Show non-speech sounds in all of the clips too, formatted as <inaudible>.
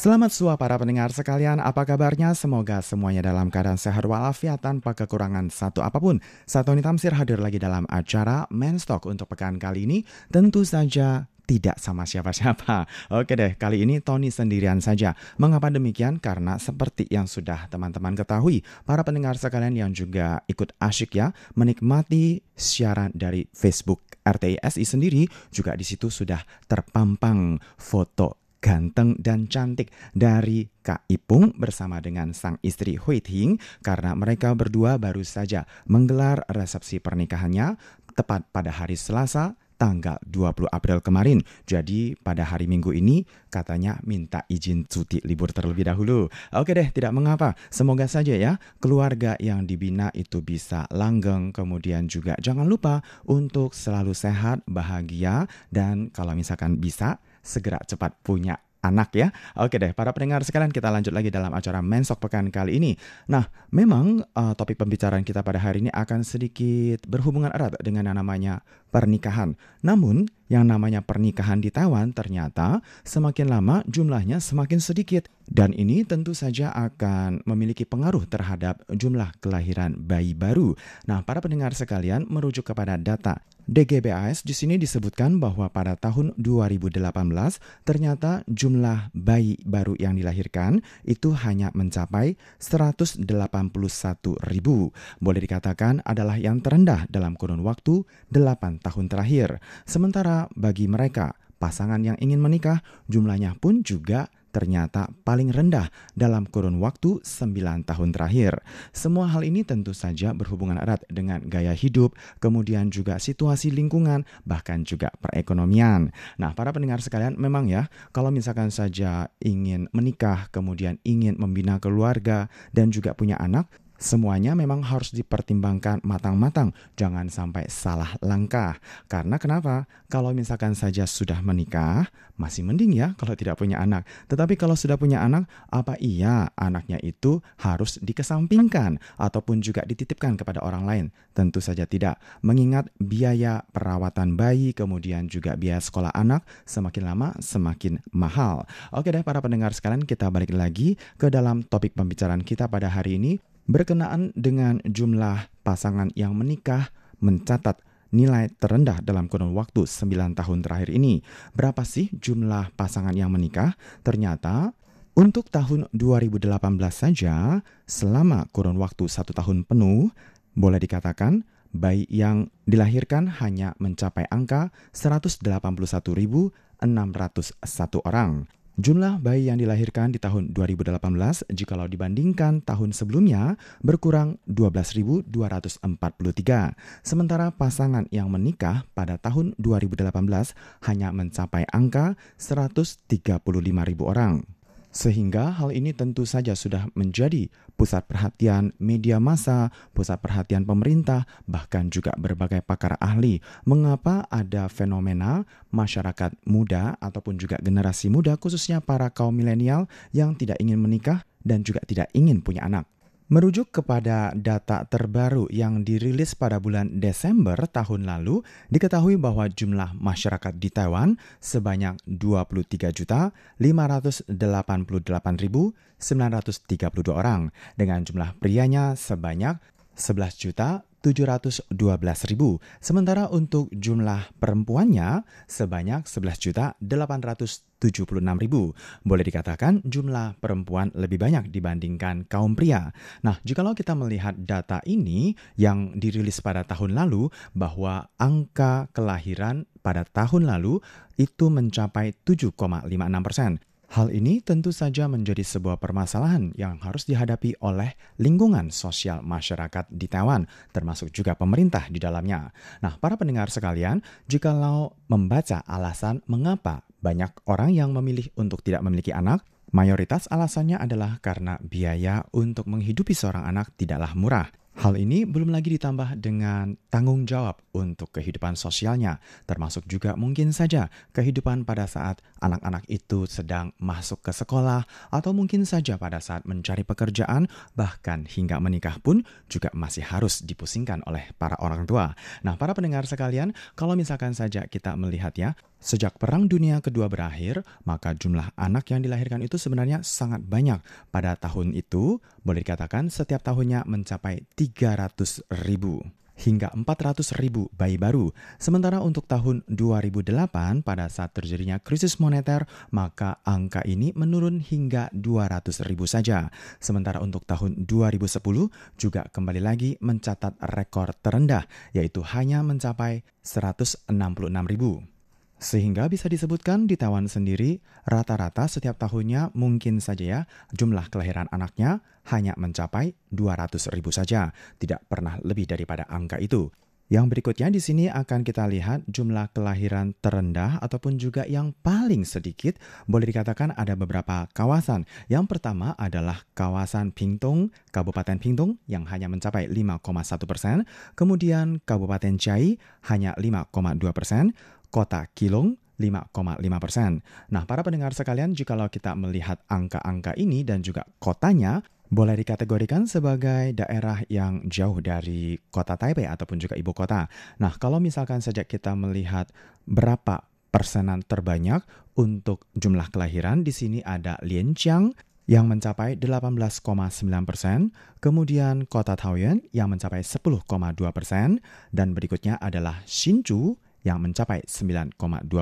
Selamat sua para pendengar sekalian, apa kabarnya? Semoga semuanya dalam keadaan sehat walafiat tanpa kekurangan satu apa pun. Satu ini Tamsir hadir lagi dalam acara Menstock untuk pekan kali ini. Tentu saja tidak sama siapa-siapa. <laughs> Oke deh, kali ini Tony sendirian saja. Mengapa demikian? Karena seperti yang sudah teman-teman ketahui, para pendengar sekalian yang juga ikut asyik ya, menikmati siaran dari Facebook RTISI sendiri, juga di situ sudah terpampang foto ganteng dan cantik dari Kak Ipung bersama dengan sang istri Hui Ting karena mereka berdua baru saja menggelar resepsi pernikahannya tepat pada hari Selasa tanggal 20 April kemarin. Jadi pada hari Minggu ini katanya minta izin cuti libur terlebih dahulu. Oke deh, tidak mengapa. Semoga saja ya keluarga yang dibina itu bisa langgeng. Kemudian juga jangan lupa untuk selalu sehat, bahagia dan kalau misalkan bisa segera cepat punya anak ya. Oke deh, para pendengar sekalian kita lanjut lagi dalam acara Mensok Pekan kali ini. Nah, memang uh, topik pembicaraan kita pada hari ini akan sedikit berhubungan erat dengan yang namanya pernikahan. Namun, yang namanya pernikahan di Taiwan ternyata semakin lama jumlahnya semakin sedikit. Dan ini tentu saja akan memiliki pengaruh terhadap jumlah kelahiran bayi baru. Nah, para pendengar sekalian merujuk kepada data DGBAS di sini disebutkan bahwa pada tahun 2018 ternyata jumlah bayi baru yang dilahirkan itu hanya mencapai 181 ribu. Boleh dikatakan adalah yang terendah dalam kurun waktu 8 tahun terakhir. Sementara bagi mereka pasangan yang ingin menikah jumlahnya pun juga ternyata paling rendah dalam kurun waktu 9 tahun terakhir. Semua hal ini tentu saja berhubungan erat dengan gaya hidup, kemudian juga situasi lingkungan, bahkan juga perekonomian. Nah, para pendengar sekalian, memang ya, kalau misalkan saja ingin menikah, kemudian ingin membina keluarga, dan juga punya anak, Semuanya memang harus dipertimbangkan matang-matang, jangan sampai salah langkah. Karena kenapa? Kalau misalkan saja sudah menikah, masih mending ya kalau tidak punya anak. Tetapi kalau sudah punya anak, apa iya anaknya itu harus dikesampingkan ataupun juga dititipkan kepada orang lain? Tentu saja tidak. Mengingat biaya perawatan bayi, kemudian juga biaya sekolah anak semakin lama semakin mahal. Oke deh para pendengar sekalian, kita balik lagi ke dalam topik pembicaraan kita pada hari ini berkenaan dengan jumlah pasangan yang menikah mencatat nilai terendah dalam kurun waktu 9 tahun terakhir ini. Berapa sih jumlah pasangan yang menikah? Ternyata untuk tahun 2018 saja, selama kurun waktu satu tahun penuh, boleh dikatakan bayi yang dilahirkan hanya mencapai angka 181.601 orang. Jumlah bayi yang dilahirkan di tahun 2018 jikalau dibandingkan tahun sebelumnya berkurang 12.243. Sementara pasangan yang menikah pada tahun 2018 hanya mencapai angka 135.000 orang. Sehingga hal ini tentu saja sudah menjadi pusat perhatian media massa, pusat perhatian pemerintah, bahkan juga berbagai pakar ahli. Mengapa ada fenomena masyarakat muda ataupun juga generasi muda, khususnya para kaum milenial yang tidak ingin menikah dan juga tidak ingin punya anak? Merujuk kepada data terbaru yang dirilis pada bulan Desember tahun lalu, diketahui bahwa jumlah masyarakat di Taiwan sebanyak 23.588.932 orang dengan jumlah prianya sebanyak 11 juta 712 ribu, sementara untuk jumlah perempuannya sebanyak 11 juta 76.000. Boleh dikatakan jumlah perempuan lebih banyak dibandingkan kaum pria. Nah, jikalau kita melihat data ini yang dirilis pada tahun lalu bahwa angka kelahiran pada tahun lalu itu mencapai 7,56 persen. Hal ini tentu saja menjadi sebuah permasalahan yang harus dihadapi oleh lingkungan sosial masyarakat di Taiwan, termasuk juga pemerintah di dalamnya. Nah, para pendengar sekalian, jikalau membaca alasan mengapa banyak orang yang memilih untuk tidak memiliki anak, Mayoritas alasannya adalah karena biaya untuk menghidupi seorang anak tidaklah murah. Hal ini belum lagi ditambah dengan tanggung jawab untuk kehidupan sosialnya, termasuk juga mungkin saja kehidupan pada saat anak-anak itu sedang masuk ke sekolah, atau mungkin saja pada saat mencari pekerjaan, bahkan hingga menikah pun juga masih harus dipusingkan oleh para orang tua. Nah, para pendengar sekalian, kalau misalkan saja kita melihat ya, Sejak Perang Dunia Kedua berakhir, maka jumlah anak yang dilahirkan itu sebenarnya sangat banyak. Pada tahun itu, boleh dikatakan setiap tahunnya mencapai 300 ribu hingga 400 ribu bayi baru. Sementara untuk tahun 2008 pada saat terjadinya krisis moneter, maka angka ini menurun hingga 200 ribu saja. Sementara untuk tahun 2010 juga kembali lagi mencatat rekor terendah, yaitu hanya mencapai 166 ribu. Sehingga bisa disebutkan di Taiwan sendiri, rata-rata setiap tahunnya mungkin saja ya, jumlah kelahiran anaknya hanya mencapai 200 ribu saja, tidak pernah lebih daripada angka itu. Yang berikutnya di sini akan kita lihat jumlah kelahiran terendah ataupun juga yang paling sedikit. Boleh dikatakan ada beberapa kawasan. Yang pertama adalah kawasan Pingtung, Kabupaten Pingtung yang hanya mencapai 5,1 persen. Kemudian Kabupaten Chai hanya 5,2 persen kota Kilong 5,5 persen. Nah, para pendengar sekalian, jikalau kita melihat angka-angka ini dan juga kotanya, boleh dikategorikan sebagai daerah yang jauh dari kota Taipei ataupun juga ibu kota. Nah, kalau misalkan saja kita melihat berapa persenan terbanyak untuk jumlah kelahiran, di sini ada Lianjiang yang mencapai 18,9 persen, kemudian kota Taoyuan yang mencapai 10,2 persen, dan berikutnya adalah Hsinchu yang mencapai 9,2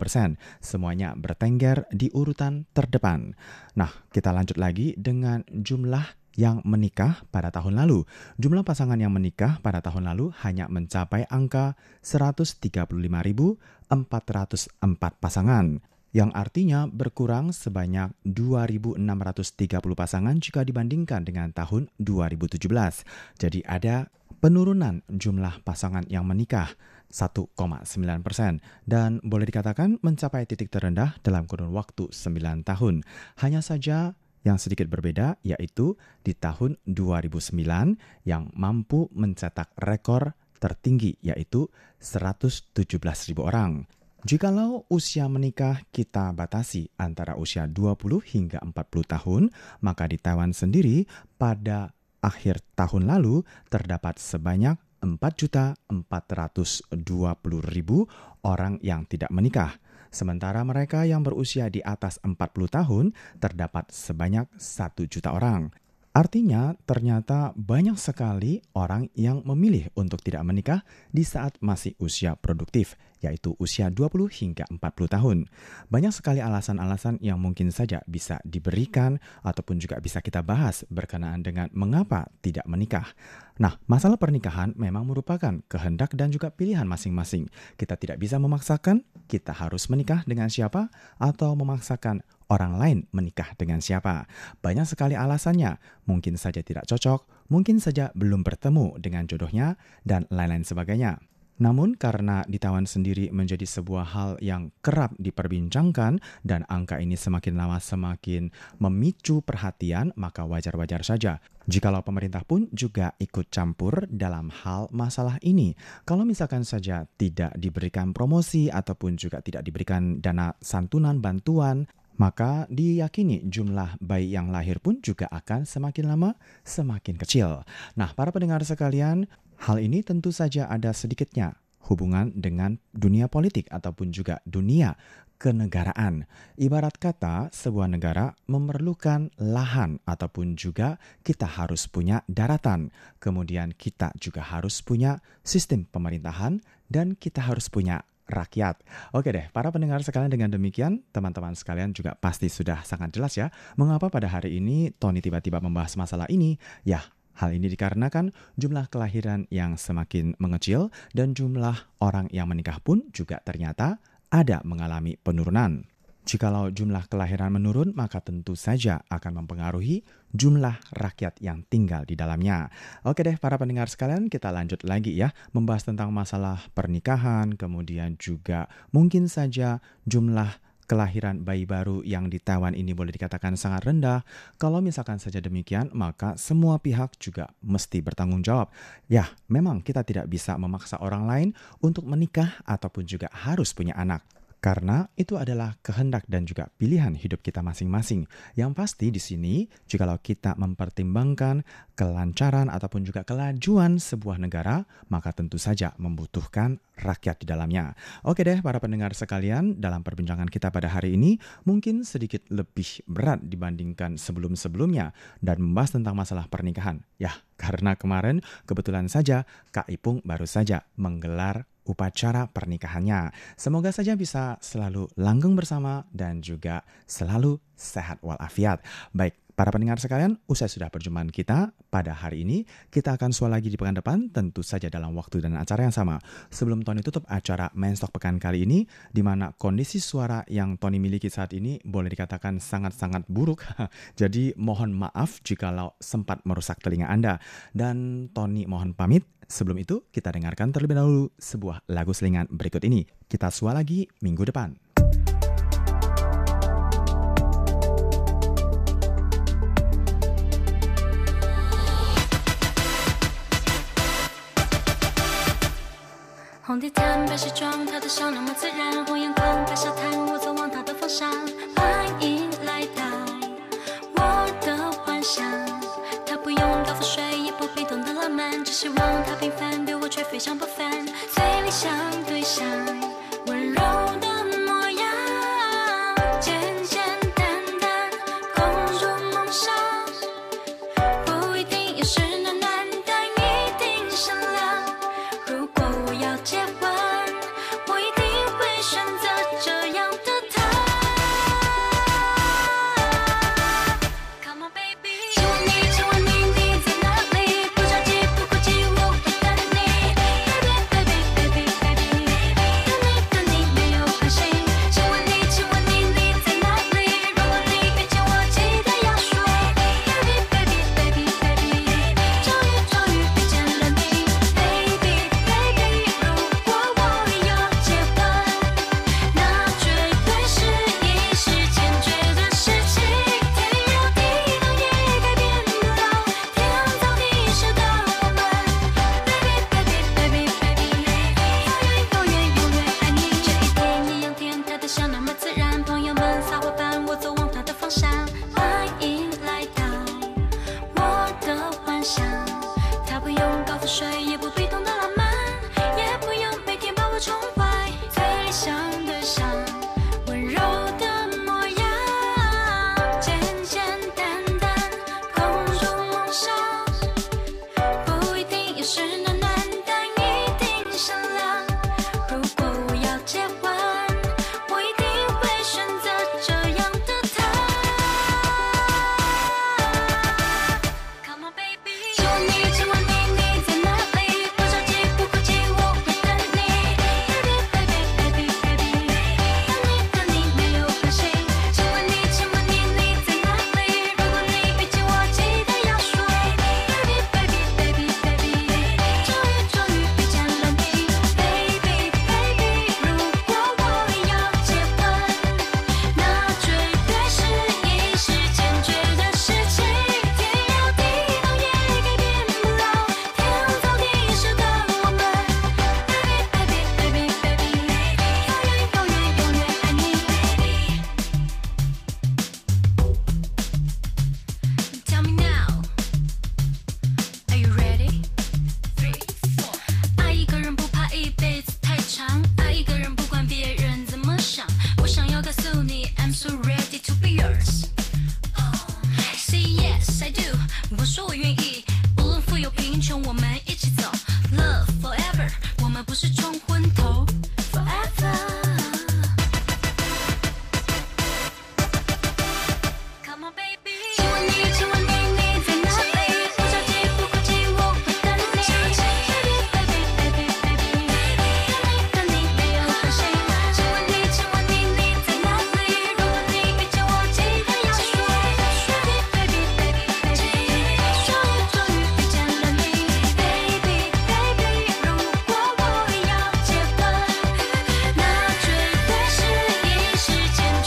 persen. Semuanya bertengger di urutan terdepan. Nah, kita lanjut lagi dengan jumlah yang menikah pada tahun lalu. Jumlah pasangan yang menikah pada tahun lalu hanya mencapai angka 135.404 pasangan yang artinya berkurang sebanyak 2.630 pasangan jika dibandingkan dengan tahun 2017. Jadi ada penurunan jumlah pasangan yang menikah. 1,9 persen dan boleh dikatakan mencapai titik terendah dalam kurun waktu 9 tahun. Hanya saja yang sedikit berbeda yaitu di tahun 2009 yang mampu mencetak rekor tertinggi yaitu 117 ribu orang. Jikalau usia menikah kita batasi antara usia 20 hingga 40 tahun, maka di Taiwan sendiri pada akhir tahun lalu terdapat sebanyak 4.420.000 orang yang tidak menikah. Sementara mereka yang berusia di atas 40 tahun terdapat sebanyak 1 juta orang. Artinya, ternyata banyak sekali orang yang memilih untuk tidak menikah di saat masih usia produktif, yaitu usia 20 hingga 40 tahun. Banyak sekali alasan-alasan yang mungkin saja bisa diberikan ataupun juga bisa kita bahas berkenaan dengan mengapa tidak menikah. Nah, masalah pernikahan memang merupakan kehendak dan juga pilihan masing-masing. Kita tidak bisa memaksakan kita harus menikah dengan siapa atau memaksakan orang lain menikah dengan siapa. Banyak sekali alasannya, mungkin saja tidak cocok, mungkin saja belum bertemu dengan jodohnya, dan lain-lain sebagainya. Namun karena di Taiwan sendiri menjadi sebuah hal yang kerap diperbincangkan dan angka ini semakin lama semakin memicu perhatian, maka wajar-wajar saja. Jikalau pemerintah pun juga ikut campur dalam hal masalah ini. Kalau misalkan saja tidak diberikan promosi ataupun juga tidak diberikan dana santunan bantuan, maka diyakini jumlah bayi yang lahir pun juga akan semakin lama semakin kecil. Nah, para pendengar sekalian, hal ini tentu saja ada sedikitnya hubungan dengan dunia politik ataupun juga dunia kenegaraan. Ibarat kata, sebuah negara memerlukan lahan ataupun juga kita harus punya daratan. Kemudian kita juga harus punya sistem pemerintahan dan kita harus punya rakyat. Oke deh, para pendengar sekalian dengan demikian, teman-teman sekalian juga pasti sudah sangat jelas ya, mengapa pada hari ini Tony tiba-tiba membahas masalah ini. Ya, hal ini dikarenakan jumlah kelahiran yang semakin mengecil dan jumlah orang yang menikah pun juga ternyata ada mengalami penurunan. Jikalau jumlah kelahiran menurun, maka tentu saja akan mempengaruhi jumlah rakyat yang tinggal di dalamnya. Oke deh, para pendengar sekalian, kita lanjut lagi ya, membahas tentang masalah pernikahan, kemudian juga mungkin saja jumlah kelahiran bayi baru yang di Taiwan ini boleh dikatakan sangat rendah. Kalau misalkan saja demikian, maka semua pihak juga mesti bertanggung jawab. Ya, memang kita tidak bisa memaksa orang lain untuk menikah ataupun juga harus punya anak. Karena itu adalah kehendak dan juga pilihan hidup kita masing-masing. Yang pasti di sini, jikalau kita mempertimbangkan kelancaran ataupun juga kelajuan sebuah negara, maka tentu saja membutuhkan rakyat di dalamnya. Oke deh, para pendengar sekalian, dalam perbincangan kita pada hari ini mungkin sedikit lebih berat dibandingkan sebelum-sebelumnya dan membahas tentang masalah pernikahan. Ya, karena kemarin kebetulan saja Kak Ipung baru saja menggelar upacara pernikahannya. Semoga saja bisa selalu langgeng bersama dan juga selalu sehat walafiat. Baik, Para pendengar sekalian, usai sudah perjumpaan kita pada hari ini, kita akan suara lagi di pekan depan, tentu saja dalam waktu dan acara yang sama. Sebelum Tony tutup acara Main Stock pekan kali ini, di mana kondisi suara yang Tony miliki saat ini boleh dikatakan sangat-sangat buruk. <laughs> Jadi mohon maaf jika sempat merusak telinga Anda. Dan Tony mohon pamit, sebelum itu kita dengarkan terlebih dahulu sebuah lagu selingan berikut ini. Kita suara lagi minggu depan. 红地毯，白西装，他的笑那么自然。红眼眶，白沙滩，我走往他的方向。 平凡，对我却非常不凡。最理想对象，